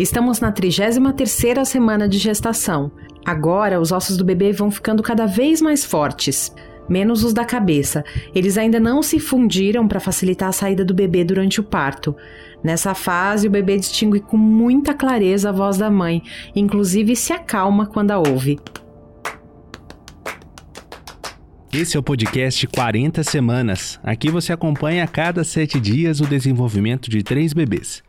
Estamos na 33ª semana de gestação. Agora, os ossos do bebê vão ficando cada vez mais fortes, menos os da cabeça. Eles ainda não se fundiram para facilitar a saída do bebê durante o parto. Nessa fase, o bebê distingue com muita clareza a voz da mãe, inclusive se acalma quando a ouve. Esse é o podcast 40 Semanas. Aqui você acompanha a cada sete dias o desenvolvimento de três bebês.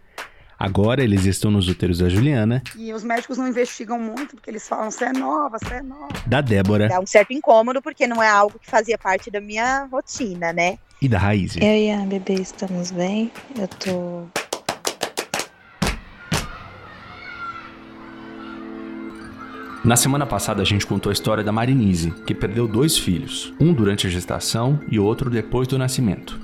Agora eles estão nos úteros da Juliana. E os médicos não investigam muito, porque eles falam, você é nova, você é nova. Da Débora. Dá um certo incômodo, porque não é algo que fazia parte da minha rotina, né? E da Raiz. Eu e a bebê estamos bem. Eu tô. Na semana passada a gente contou a história da Marinise, que perdeu dois filhos, um durante a gestação e outro depois do nascimento.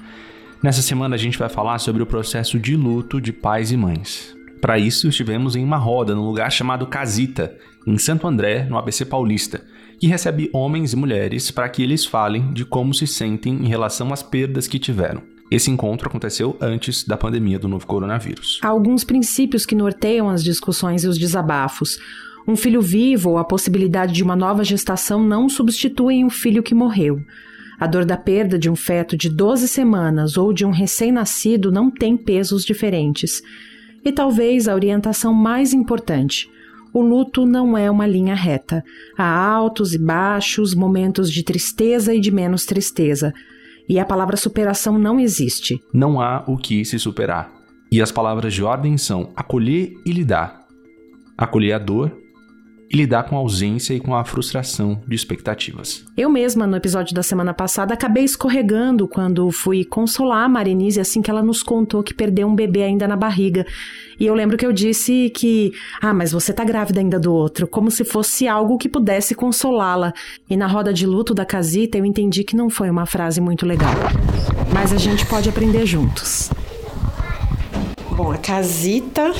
Nessa semana a gente vai falar sobre o processo de luto de pais e mães. Para isso, estivemos em uma roda num lugar chamado Casita, em Santo André, no ABC Paulista, que recebe homens e mulheres para que eles falem de como se sentem em relação às perdas que tiveram. Esse encontro aconteceu antes da pandemia do novo coronavírus. Há alguns princípios que norteiam as discussões e os desabafos. Um filho vivo ou a possibilidade de uma nova gestação não substituem um filho que morreu. A dor da perda de um feto de 12 semanas ou de um recém-nascido não tem pesos diferentes. E talvez a orientação mais importante: o luto não é uma linha reta. Há altos e baixos, momentos de tristeza e de menos tristeza. E a palavra superação não existe. Não há o que se superar. E as palavras de ordem são acolher e lidar. Acolher a dor e lidar com a ausência e com a frustração de expectativas. Eu mesma, no episódio da semana passada, acabei escorregando quando fui consolar a Marinise assim que ela nos contou que perdeu um bebê ainda na barriga. E eu lembro que eu disse que, ah, mas você tá grávida ainda do outro, como se fosse algo que pudesse consolá-la. E na roda de luto da casita eu entendi que não foi uma frase muito legal. Mas a gente pode aprender juntos. Bom, a casita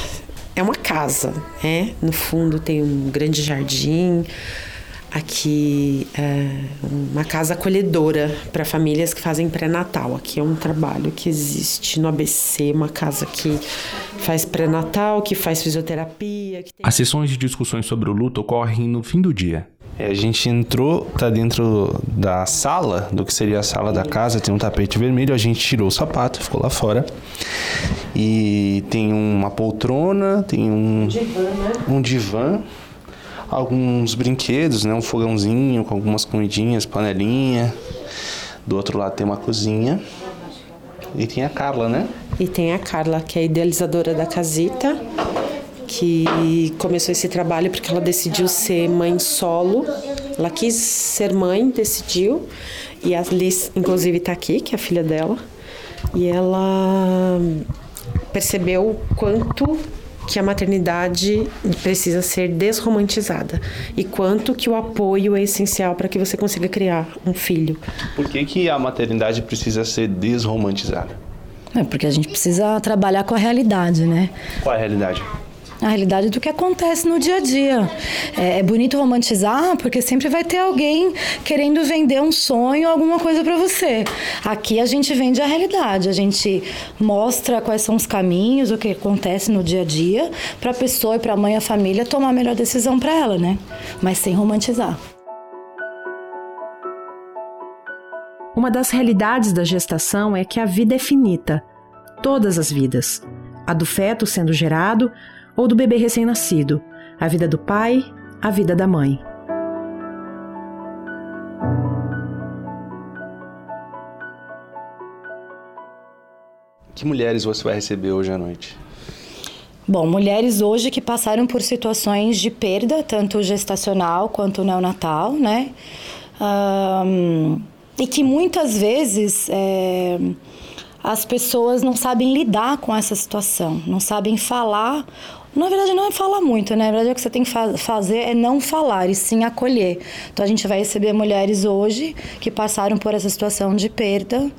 é uma casa, né? No fundo tem um grande jardim. Aqui é uma casa acolhedora para famílias que fazem pré-natal. Aqui é um trabalho que existe no ABC, uma casa que faz pré-natal, que faz fisioterapia. Que tem... As sessões de discussões sobre o luto ocorrem no fim do dia. É, a gente entrou, tá dentro da sala, do que seria a sala da casa, tem um tapete vermelho, a gente tirou o sapato, ficou lá fora. E tem uma poltrona, tem um divã, né? um divã alguns brinquedos, né? Um fogãozinho com algumas comidinhas, panelinha. Do outro lado tem uma cozinha. E tem a Carla, né? E tem a Carla, que é a idealizadora da casita que começou esse trabalho porque ela decidiu ser mãe solo. Ela quis ser mãe, decidiu. E a Liz, inclusive, está aqui, que é a filha dela. E ela percebeu quanto que a maternidade precisa ser desromantizada e quanto que o apoio é essencial para que você consiga criar um filho. Por que, que a maternidade precisa ser desromantizada? É porque a gente precisa trabalhar com a realidade, né? Qual é a realidade? A realidade do que acontece no dia a dia. É, é, bonito romantizar porque sempre vai ter alguém querendo vender um sonho, alguma coisa para você. Aqui a gente vende a realidade, a gente mostra quais são os caminhos, o que acontece no dia a dia, para a pessoa e para a mãe e a família tomar a melhor decisão para ela, né? Mas sem romantizar. Uma das realidades da gestação é que a vida é finita. Todas as vidas. A do feto sendo gerado, ou do bebê recém-nascido, a vida do pai, a vida da mãe. Que mulheres você vai receber hoje à noite? Bom, mulheres hoje que passaram por situações de perda, tanto gestacional quanto neonatal, né? Um, e que muitas vezes é, as pessoas não sabem lidar com essa situação, não sabem falar na verdade, não é falar muito, né? Na verdade, o que você tem que fazer é não falar e sim acolher. Então, a gente vai receber mulheres hoje que passaram por essa situação de perda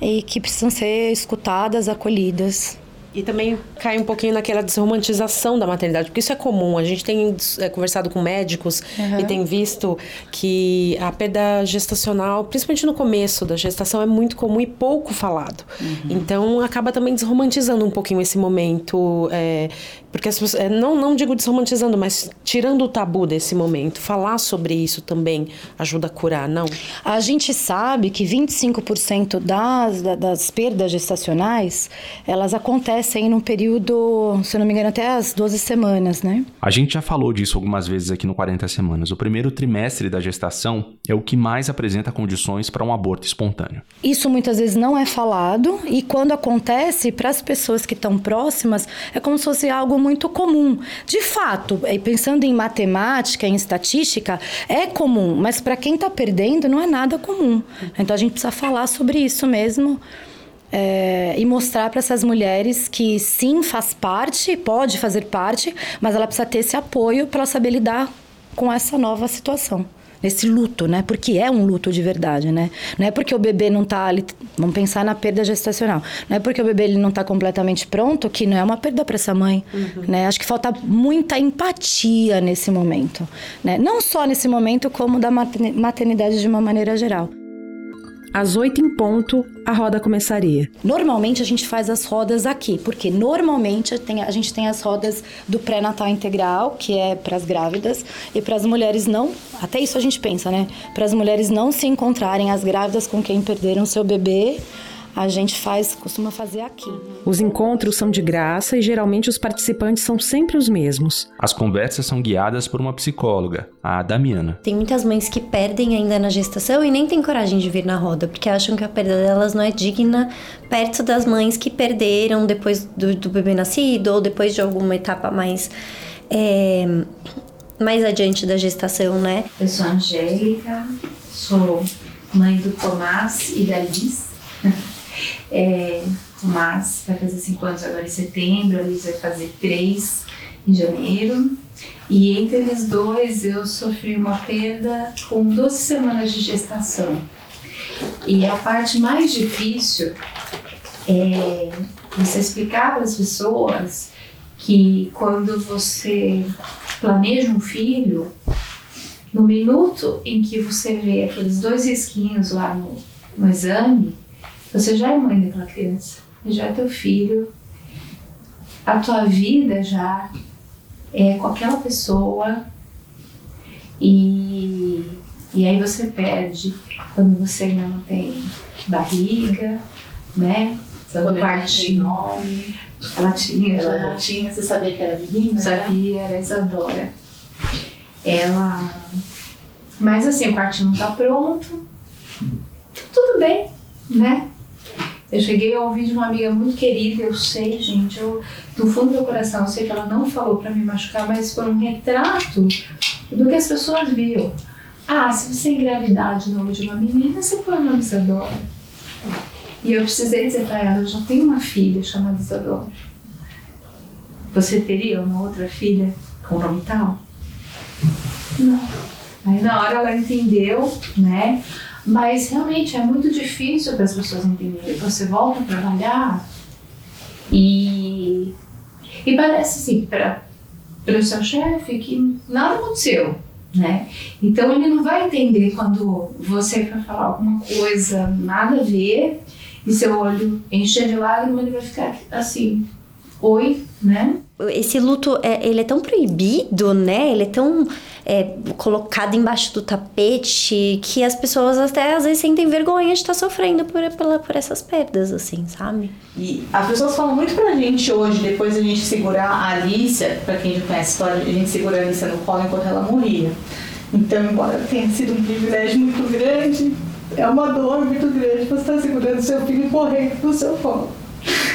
e que precisam ser escutadas, acolhidas. E também cai um pouquinho naquela desromantização da maternidade, porque isso é comum. A gente tem é, conversado com médicos uhum. e tem visto que a perda gestacional, principalmente no começo da gestação, é muito comum e pouco falado. Uhum. Então acaba também desromantizando um pouquinho esse momento. É, porque as pessoas, é, não, não digo desromantizando, mas tirando o tabu desse momento. Falar sobre isso também ajuda a curar, não? A gente sabe que 25% das, das perdas gestacionais elas acontecem acontecem num período, se não me engano, até as 12 semanas, né? A gente já falou disso algumas vezes aqui no 40 Semanas. O primeiro trimestre da gestação é o que mais apresenta condições para um aborto espontâneo. Isso muitas vezes não é falado e quando acontece, para as pessoas que estão próximas, é como se fosse algo muito comum. De fato, pensando em matemática, em estatística, é comum, mas para quem está perdendo, não é nada comum. Então a gente precisa falar sobre isso mesmo é, e mostrar para essas mulheres que sim faz parte, pode fazer parte, mas ela precisa ter esse apoio para saber lidar com essa nova situação nesse luto, né? Porque é um luto de verdade, né? Não é porque o bebê não está ali, vamos pensar na perda gestacional. Não é porque o bebê ele não está completamente pronto que não é uma perda para essa mãe, uhum. né? Acho que falta muita empatia nesse momento, né? Não só nesse momento como da maternidade de uma maneira geral. Às oito em ponto, a roda começaria. Normalmente a gente faz as rodas aqui, porque normalmente a gente tem as rodas do pré-natal integral, que é para as grávidas, e para as mulheres não. Até isso a gente pensa, né? Para as mulheres não se encontrarem as grávidas com quem perderam seu bebê a gente faz, costuma fazer aqui. Os encontros são de graça e geralmente os participantes são sempre os mesmos. As conversas são guiadas por uma psicóloga, a Damiana. Tem muitas mães que perdem ainda na gestação e nem têm coragem de vir na roda, porque acham que a perda delas não é digna perto das mães que perderam depois do, do bebê nascido ou depois de alguma etapa mais. É, mais adiante da gestação, né? Eu sou a Angélica, sou mãe do Tomás e da Liz. É, Tomás vai fazer 5 anos agora em setembro, a Liz vai fazer 3 em janeiro. E entre eles dois eu sofri uma perda com 12 semanas de gestação. E a parte mais difícil é você explicar para as pessoas que quando você planeja um filho, no minuto em que você vê aqueles dois risquinhos lá no, no exame, você já é mãe daquela criança, já é teu filho, a tua vida já é com aquela pessoa e, e aí você perde quando você ainda não tem barriga, né? Quando parte nome. Ela tinha, ela já, tinha, você sabia que era menina? Sabia, era Isadora. Ela. Mas assim, o quartinho não tá pronto. Tudo bem, né? Eu cheguei a ouvir de uma amiga muito querida, eu sei, gente, eu, do fundo do meu coração, eu sei que ela não falou para me machucar, mas foi um retrato do que as pessoas viam. Ah, se você engravidar de novo de uma menina, você põe o nome Isadora. E eu precisei dizer para ela, eu já tenho uma filha chamada Isadora. Você teria uma outra filha com nome tal? Não. Aí na hora ela entendeu, né? Mas realmente é muito difícil para as pessoas entenderem. Você volta a trabalhar e, e parece assim, para o seu chefe que nada aconteceu. Né? Então ele não vai entender quando você for falar alguma coisa nada a ver e seu olho encher de lágrimas, ele vai ficar assim, oi, né? Esse luto, é, ele é tão proibido, né? Ele é tão é, colocado embaixo do tapete que as pessoas até às vezes sentem vergonha de estar sofrendo por, por, por essas perdas, assim, sabe? E as pessoas falam muito pra gente hoje, depois a gente segurar a Alicia, pra quem já conhece a história, a gente segura a Alicia no colo enquanto ela morria. Então, embora tenha sido um privilégio muito grande, é uma dor muito grande você estar segurando seu filho morrendo no seu colo.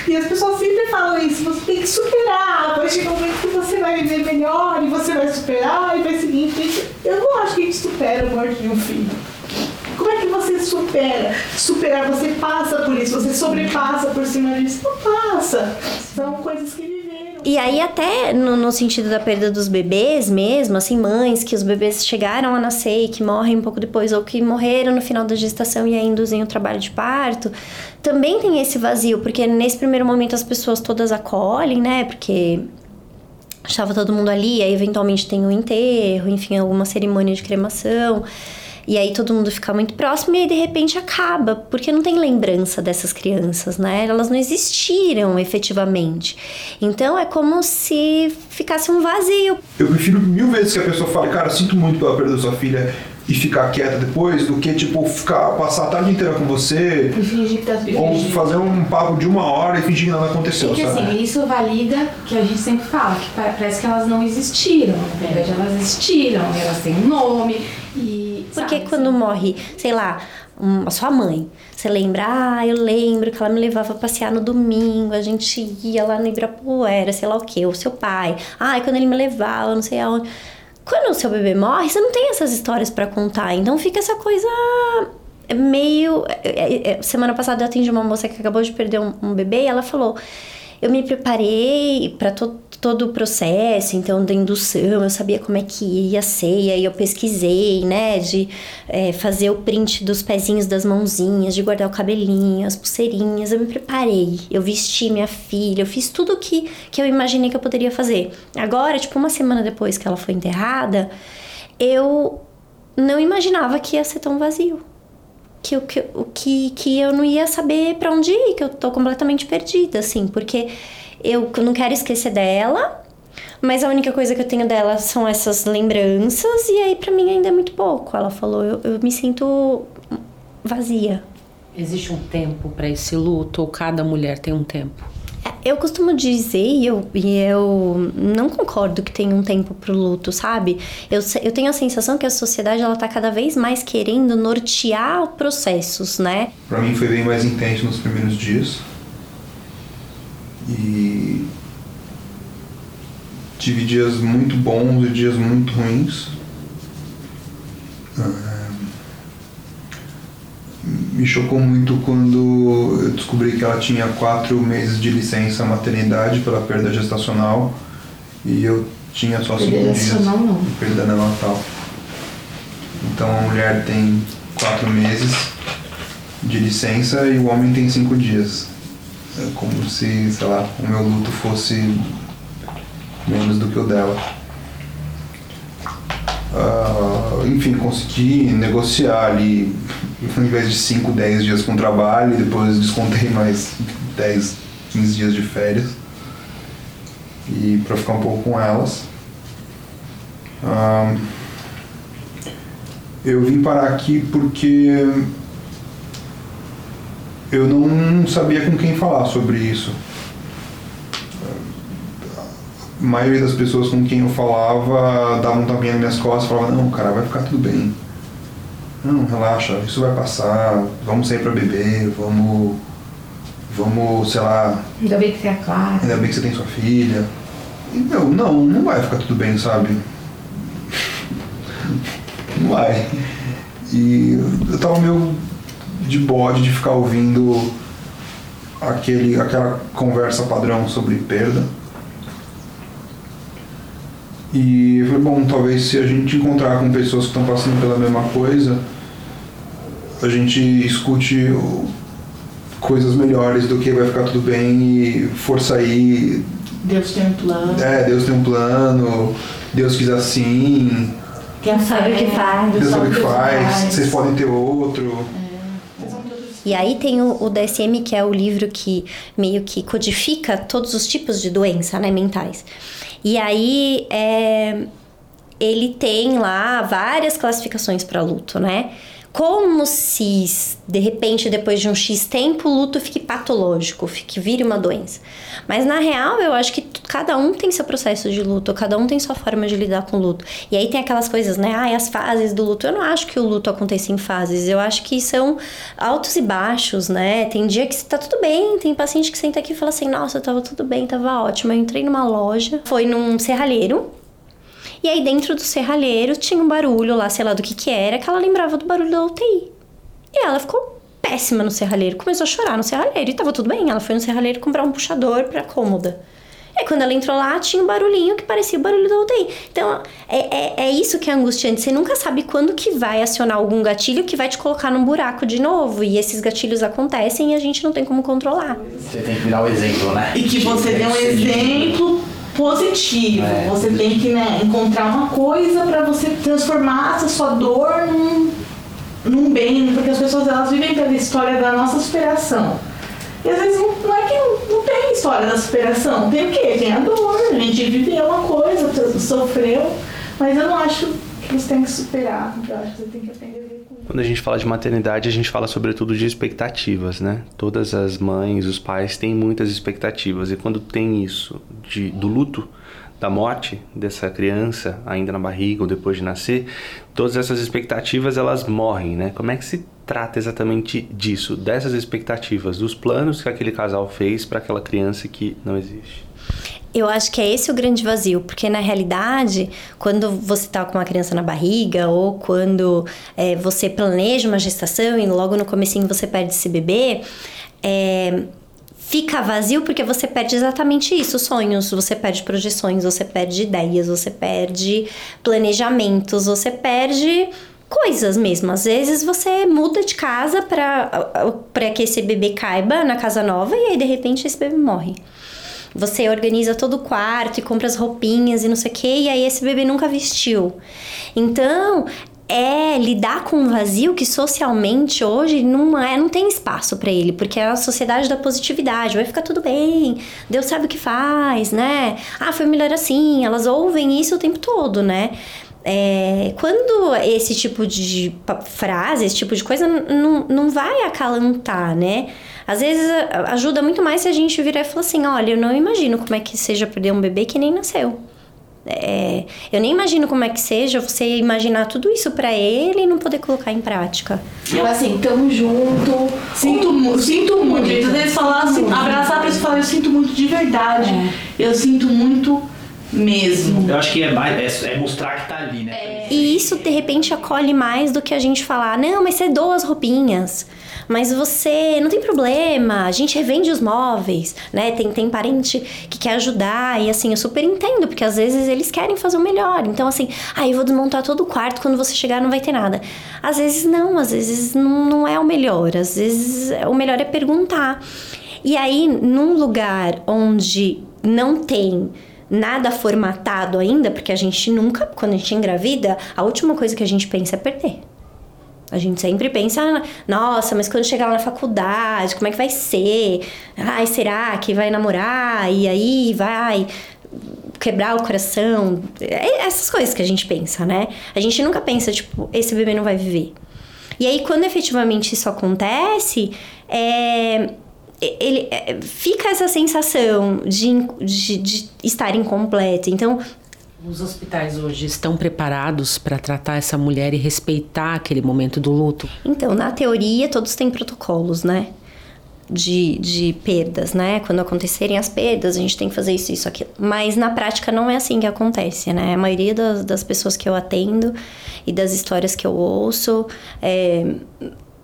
E as pessoas sempre falam isso, você tem que superar, vai chegar um momento que você vai viver melhor e você vai superar e vai seguir em frente. Eu não acho que a gente supera a morte de um filho. Como é que você supera? Superar, você passa por isso, você sobrepassa por cima disso. Não passa. São coisas que. E aí, até no, no, sentido da perda dos bebês mesmo, assim, mães que os bebês chegaram a nascer e que morrem um pouco depois, ou que morreram no final da gestação e aí induzem o trabalho de parto, também tem esse vazio, porque nesse primeiro momento as pessoas todas acolhem, né? Porque estava todo mundo ali, aí eventualmente tem o um enterro, enfim, alguma cerimônia de cremação. E aí todo mundo fica muito próximo e aí de repente acaba, porque não tem lembrança dessas crianças, né? Elas não existiram efetivamente. Então é como se ficasse um vazio. Eu prefiro mil vezes que a pessoa fale, cara, sinto muito pela perda da sua filha e ficar quieta depois do que, tipo, ficar, passar a tarde inteira com você e fingir que tá ou fazer um papo de uma hora e fingir que nada aconteceu, Porque sabe? assim, isso valida que a gente sempre fala, que parece que elas não existiram. Na verdade, elas existiram, elas têm um nome. Porque sabe, quando morre, sei lá, a sua mãe, você lembra, ah, eu lembro que ela me levava a passear no domingo, a gente ia lá no Ibirapuera, sei lá o que, o seu pai, ah, quando ele me levava, não sei aonde quando o seu bebê morre, você não tem essas histórias para contar. Então fica essa coisa meio. É, é, é, semana passada eu atendi uma moça que acabou de perder um, um bebê e ela falou: Eu me preparei para todo todo o processo, então, da indução, eu sabia como é que ia ser, e aí eu pesquisei, né, de é, fazer o print dos pezinhos das mãozinhas, de guardar o cabelinho, as pulseirinhas, eu me preparei, eu vesti minha filha, eu fiz tudo que, que eu imaginei que eu poderia fazer. Agora, tipo, uma semana depois que ela foi enterrada, eu não imaginava que ia ser tão vazio. Que, que, que, que eu não ia saber para onde ir, que eu tô completamente perdida, assim, porque eu não quero esquecer dela, mas a única coisa que eu tenho dela são essas lembranças, e aí para mim ainda é muito pouco. Ela falou, eu, eu me sinto vazia. Existe um tempo para esse luto ou cada mulher tem um tempo? Eu costumo dizer, e eu, e eu não concordo que tem um tempo pro luto, sabe? Eu, eu tenho a sensação que a sociedade ela tá cada vez mais querendo nortear processos, né? Pra mim foi bem mais intenso nos primeiros dias. E tive dias muito bons e dias muito ruins. É, me chocou muito quando eu descobri que ela tinha quatro meses de licença maternidade pela perda gestacional e eu tinha só cinco dias de perda neonatal. Então a mulher tem quatro meses de licença e o homem tem cinco dias. É como se, sei lá, o meu luto fosse menos do que o dela. Uh, enfim, consegui negociar ali, ao invés de 5, 10 dias com trabalho, depois descontei mais 10, 15 dias de férias. E para ficar um pouco com elas. Uh, eu vim parar aqui porque eu não sabia com quem falar sobre isso. A maioria das pessoas com quem eu falava davam um tapinha nas minhas costas e falavam, não, cara, vai ficar tudo bem. Não, relaxa, isso vai passar, vamos sair pra beber, vamos. Vamos, sei lá. Ainda bem que você é claro. Ainda bem que você tem sua filha. E, meu, não, não vai ficar tudo bem, sabe? não vai. E eu tava meio de bode de ficar ouvindo aquele, aquela conversa padrão sobre perda. E eu falei, bom, talvez se a gente encontrar com pessoas que estão passando pela mesma coisa, a gente escute coisas melhores do que vai ficar tudo bem e força aí. Deus tem um plano. É, Deus tem um plano, Deus quis assim. Quem sabe o que faz. Deus sabe o que faz, vocês podem ter outro. E aí tem o, o, DSM, que é o livro que meio que codifica todos os tipos de doença, né, mentais. E aí é, ele tem lá várias classificações para luto, né? Como se, de repente, depois de um X tempo, o luto fique patológico, fique vire uma doença. Mas na real, eu acho que cada um tem seu processo de luto, cada um tem sua forma de lidar com o luto. E aí tem aquelas coisas, né? Ah, as fases do luto. Eu não acho que o luto aconteça em fases, eu acho que são altos e baixos, né? Tem dia que tá tudo bem, tem paciente que senta aqui e fala assim: nossa, tava tudo bem, tava ótimo. Eu entrei numa loja, foi num serralheiro, e aí dentro do serralheiro tinha um barulho lá, sei lá do que que era, que ela lembrava do barulho da UTI. E ela ficou péssima no serralheiro, começou a chorar no serralheiro e tava tudo bem. Ela foi no serralheiro comprar um puxador pra cômoda. E aí, quando ela entrou lá, tinha um barulhinho que parecia o barulho da UTI. Então, é, é, é isso que é angustiante. Você nunca sabe quando que vai acionar algum gatilho que vai te colocar num buraco de novo. E esses gatilhos acontecem e a gente não tem como controlar. Você tem que virar o exemplo, né? E que você dê um exemplo positivo. É. Você tem que né, encontrar uma coisa para você transformar essa sua dor num, num bem, porque as pessoas elas vivem pela história da nossa superação. E às vezes não, não é que não, não, tem história da superação, tem o quê? Tem a dor, a gente viveu uma coisa, sofreu, mas eu não acho que você tem que superar, eu acho que você tem que aprender a Quando a gente fala de maternidade, a gente fala sobretudo de expectativas, né? Todas as mães, os pais têm muitas expectativas, e quando tem isso de, do luto, da morte dessa criança ainda na barriga ou depois de nascer, todas essas expectativas elas morrem, né? Como é que se trata exatamente disso, dessas expectativas, dos planos que aquele casal fez para aquela criança que não existe? Eu acho que é esse o grande vazio, porque na realidade, quando você está com uma criança na barriga ou quando é, você planeja uma gestação e logo no comecinho você perde esse bebê, é, fica vazio porque você perde exatamente isso, sonhos, você perde projeções, você perde ideias, você perde planejamentos, você perde coisas mesmo. Às vezes você muda de casa para que esse bebê caiba na casa nova e aí de repente esse bebê morre. Você organiza todo o quarto e compra as roupinhas e não sei o que, e aí esse bebê nunca vestiu. Então, é lidar com um vazio que socialmente hoje não é, não tem espaço para ele, porque é a sociedade da positividade, vai ficar tudo bem, Deus sabe o que faz, né? Ah, foi melhor assim, elas ouvem isso o tempo todo, né? É, quando esse tipo de frase, esse tipo de coisa não, não vai acalantar, né? Às vezes ajuda muito mais se a gente virar e falar assim: olha, eu não imagino como é que seja perder um bebê que nem nasceu. É, eu nem imagino como é que seja você imaginar tudo isso para ele e não poder colocar em prática. Eu assim, tamo junto, sinto, muito, sinto muito. Às vezes falar assim, abraçar a pessoa e falar, eu sinto muito de verdade. É. Eu sinto muito mesmo. Eu acho que é, mais, é, é mostrar que tá ali, né? É. E isso de repente acolhe mais do que a gente falar, não, mas você doa as roupinhas mas você não tem problema, a gente revende os móveis, né? Tem, tem parente que quer ajudar e assim, eu super entendo, porque às vezes eles querem fazer o melhor. Então, assim, ah, eu vou desmontar todo o quarto, quando você chegar não vai ter nada. Às vezes não, às vezes não, não é o melhor, às vezes o melhor é perguntar. E aí, num lugar onde não tem nada formatado ainda, porque a gente nunca, quando a gente engravida, a última coisa que a gente pensa é perder. A gente sempre pensa, nossa, mas quando chegar lá na faculdade, como é que vai ser? Ai, será que vai namorar? E aí vai quebrar o coração? É essas coisas que a gente pensa, né? A gente nunca pensa, tipo, esse bebê não vai viver. E aí, quando efetivamente isso acontece, é, ele, é, fica essa sensação de, de, de estar incompleto. Então, os hospitais hoje estão preparados para tratar essa mulher e respeitar aquele momento do luto? Então, na teoria, todos têm protocolos, né? De, de perdas, né? Quando acontecerem as perdas, a gente tem que fazer isso, isso, aquilo. Mas na prática não é assim que acontece, né? A maioria das, das pessoas que eu atendo e das histórias que eu ouço, é,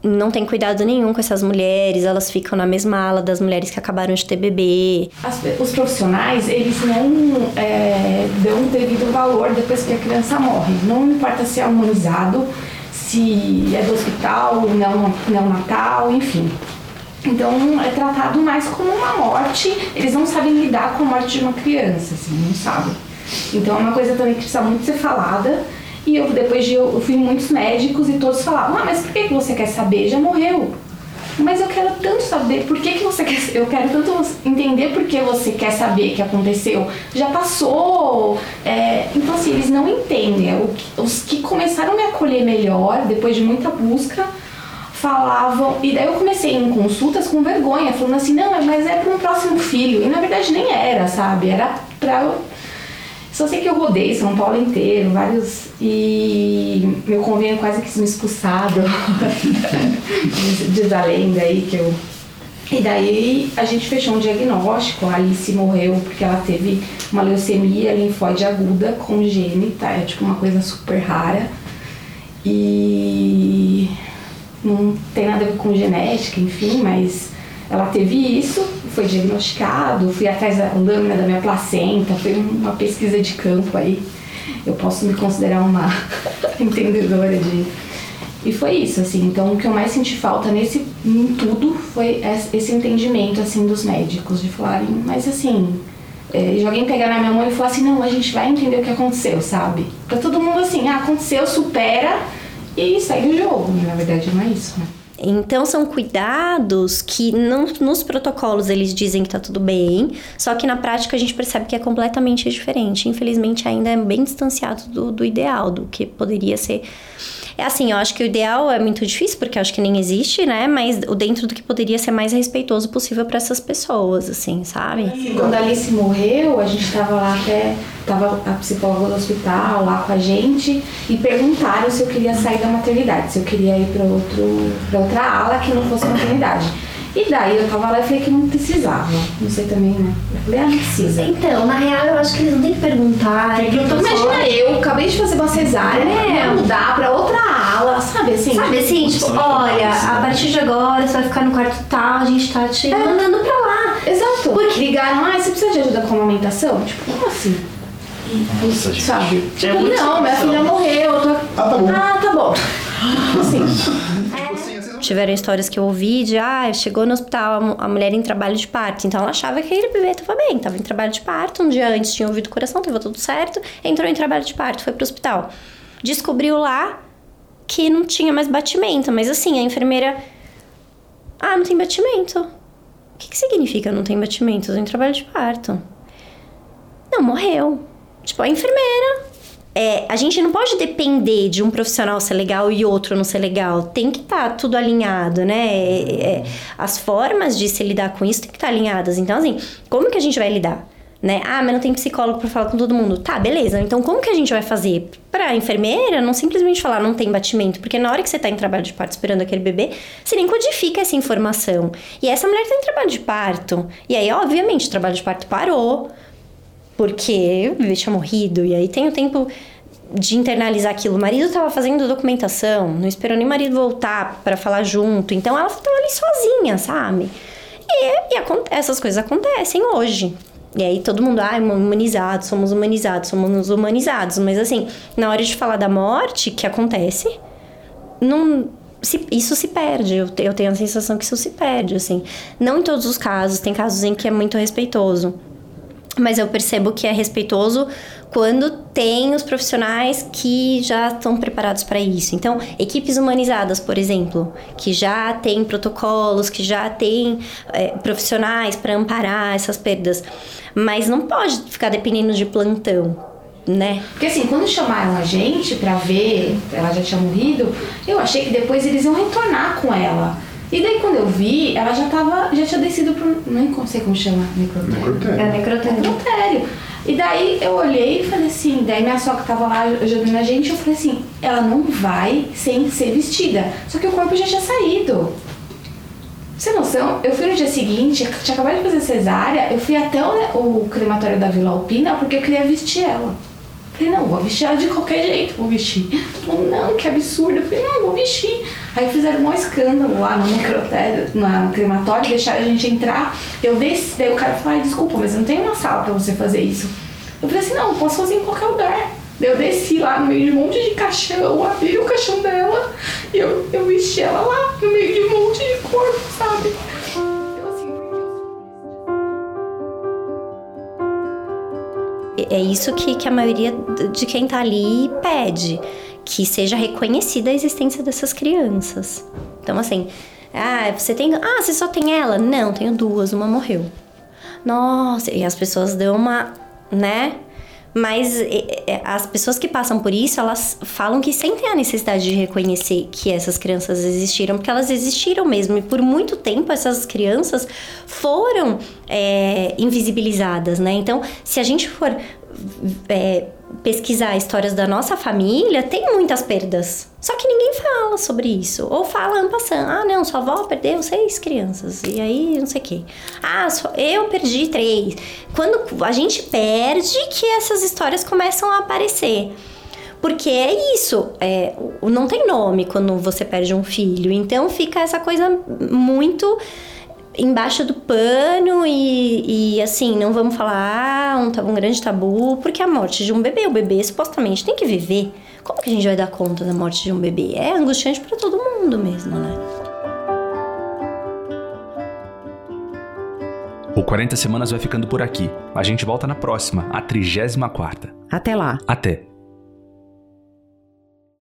não tem cuidado nenhum com essas mulheres, elas ficam na mesma ala das mulheres que acabaram de ter bebê. As, os profissionais, eles não é, dão o devido valor depois que a criança morre. Não importa se é harmonizado, se é do hospital, não, não natal, enfim. Então é tratado mais como uma morte. Eles não sabem lidar com a morte de uma criança, assim, não sabem. Então é uma coisa também que precisa muito ser falada e eu, depois de eu, fui muitos médicos e todos falavam, ah, mas por que, que você quer saber? Já morreu. Mas eu quero tanto saber por que, que você quer. Eu quero tanto entender por que você quer saber que aconteceu. Já passou. É, então, assim, eles não entendem. Os que começaram a me acolher melhor, depois de muita busca, falavam. E daí eu comecei em consultas com vergonha, falando assim: não, mas é para um próximo filho. E na verdade nem era, sabe? Era para só sei que eu rodei São Paulo inteiro, vários. E meu convênio quase quis me expulsar diz a lenda aí que eu. E daí a gente fechou um diagnóstico, a Alice morreu porque ela teve uma leucemia linfóide aguda congênita, é tipo uma coisa super rara. E não tem nada a ver com genética, enfim, mas ela teve isso, foi diagnosticado, fui atrás da lâmina da minha placenta, foi uma pesquisa de campo aí. Eu posso me considerar uma entendedora de. E foi isso, assim. Então, o que eu mais senti falta nesse em tudo foi esse entendimento, assim, dos médicos, de falarem, mas assim, é, de alguém pegar na minha mão e falar assim, não, a gente vai entender o que aconteceu, sabe? Pra todo mundo assim, ah, aconteceu, supera e segue o jogo. Na verdade, não é isso, né? Então são cuidados que não, nos protocolos eles dizem que tá tudo bem, só que na prática a gente percebe que é completamente diferente. Infelizmente ainda é bem distanciado do, do ideal, do que poderia ser é assim, eu acho que o ideal é muito difícil, porque eu acho que nem existe, né? Mas o dentro do que poderia ser mais respeitoso possível para essas pessoas, assim, sabe? Quando a Alice morreu, a gente tava lá até. Tava a psicóloga do hospital lá com a gente e perguntaram se eu queria sair da maternidade, se eu queria ir para outra ala que não fosse maternidade. E daí eu tava lá e falei que não precisava. Não sei também, né? Eu falei, ah, não precisa. Então, na real, eu acho que eles não têm que perguntar. Porque então, imagina eu, acabei de fazer uma cesárea, é. mudar pra outra ala, sabe assim? Sabe assim, tipo, olha, a partir de agora você vai ficar no quarto tal, a gente tá te é. mandando pra lá. Exato. Porque ligaram, ah, você precisa de ajuda com a amamentação? Tipo, como assim? Nossa, gente. Sabe? Tipo, não, minha filha morreu. Tô... Ah, tá bom. Ah, tá bom. Assim. Tiveram histórias que eu ouvi de, ah, chegou no hospital a mulher em trabalho de parto. Então ela achava que aquele bebê estava bem, estava em trabalho de parto. Um dia antes tinha ouvido o coração, estava tudo certo. Entrou em trabalho de parto, foi pro hospital. Descobriu lá que não tinha mais batimento. Mas assim, a enfermeira. Ah, não tem batimento. O que, que significa não tem batimento? Em trabalho de parto. Não, morreu. Tipo, a enfermeira é, a gente não pode depender de um profissional ser legal e outro não ser legal. Tem que estar tá tudo alinhado, né? É, é, as formas de se lidar com isso tem que estar tá alinhadas. Então, assim, como que a gente vai lidar? Né? Ah, mas não tem psicólogo para falar com todo mundo. Tá, beleza. Então, como que a gente vai fazer? Pra enfermeira, não simplesmente falar não tem batimento, porque na hora que você tá em trabalho de parto esperando aquele bebê, você nem codifica essa informação. E essa mulher tá em trabalho de parto. E aí, obviamente, o trabalho de parto parou porque o bebê tinha morrido. E aí tem o tempo de internalizar aquilo. O marido estava fazendo documentação, não esperou nem o marido voltar para falar junto. Então ela estava ali sozinha, sabe? E, e essas coisas acontecem hoje. E aí todo mundo, ah, humanizado, somos humanizados, somos humanizados. Mas assim, na hora de falar da morte que acontece, não, se, isso se perde. Eu, eu tenho a sensação que isso se perde, assim. Não em todos os casos, tem casos em que é muito respeitoso. Mas eu percebo que é respeitoso quando tem os profissionais que já estão preparados para isso. Então, equipes humanizadas, por exemplo, que já têm protocolos, que já têm é, profissionais para amparar essas perdas. Mas não pode ficar dependendo de plantão. Né? Porque assim, quando chamaram a gente para ver, ela já tinha morrido, eu achei que depois eles iam retornar com ela. E daí quando eu vi, ela já tava, já tinha descido pro. Nem sei como chama, necrotério. necrotério. É, necrotério. necrotério. E daí eu olhei e falei assim, daí minha sogra tava lá ajudando a gente, eu falei assim, ela não vai sem ser vestida. Só que o corpo já tinha saído. Você noção? Eu fui no dia seguinte, tinha acabado de fazer cesárea, eu fui até o, o crematório da Vila Alpina porque eu queria vestir ela. Falei, não, vou vestir ela de qualquer jeito, vou vestir. Mundo, não, que absurdo. Eu falei, não, vou vestir. Aí fizeram um escândalo lá no necrotério, no crematório, deixaram a gente entrar. Eu desci, daí o cara falou, desculpa, mas eu não tenho uma sala pra você fazer isso. Eu falei assim, não, posso fazer em qualquer lugar. Daí eu desci lá no meio de um monte de caixão, abri o caixão dela e eu, eu vesti ela lá no meio de um monte de corpo, sabe? É isso que, que a maioria de quem tá ali pede, que seja reconhecida a existência dessas crianças. Então, assim, ah, você tem. Ah, você só tem ela? Não, tenho duas, uma morreu. Nossa, e as pessoas dão uma. né? Mas as pessoas que passam por isso, elas falam que sentem a necessidade de reconhecer que essas crianças existiram, porque elas existiram mesmo. E por muito tempo essas crianças foram é, invisibilizadas, né? Então, se a gente for é, pesquisar histórias da nossa família, tem muitas perdas. Só que ninguém fala sobre isso. Ou fala passando, ah, não, sua avó perdeu seis crianças. E aí, não sei o quê. Ah, eu perdi três. Quando a gente perde, que essas histórias começam a aparecer. Porque é isso, é, não tem nome quando você perde um filho. Então fica essa coisa muito embaixo do pano e, e assim, não vamos falar um, um grande tabu, porque a morte de um bebê, o bebê supostamente tem que viver. Como que a gente vai dar conta da morte de um bebê? É angustiante para todo mundo mesmo, né? O 40 Semanas vai ficando por aqui. A gente volta na próxima, a 34 Até lá. Até.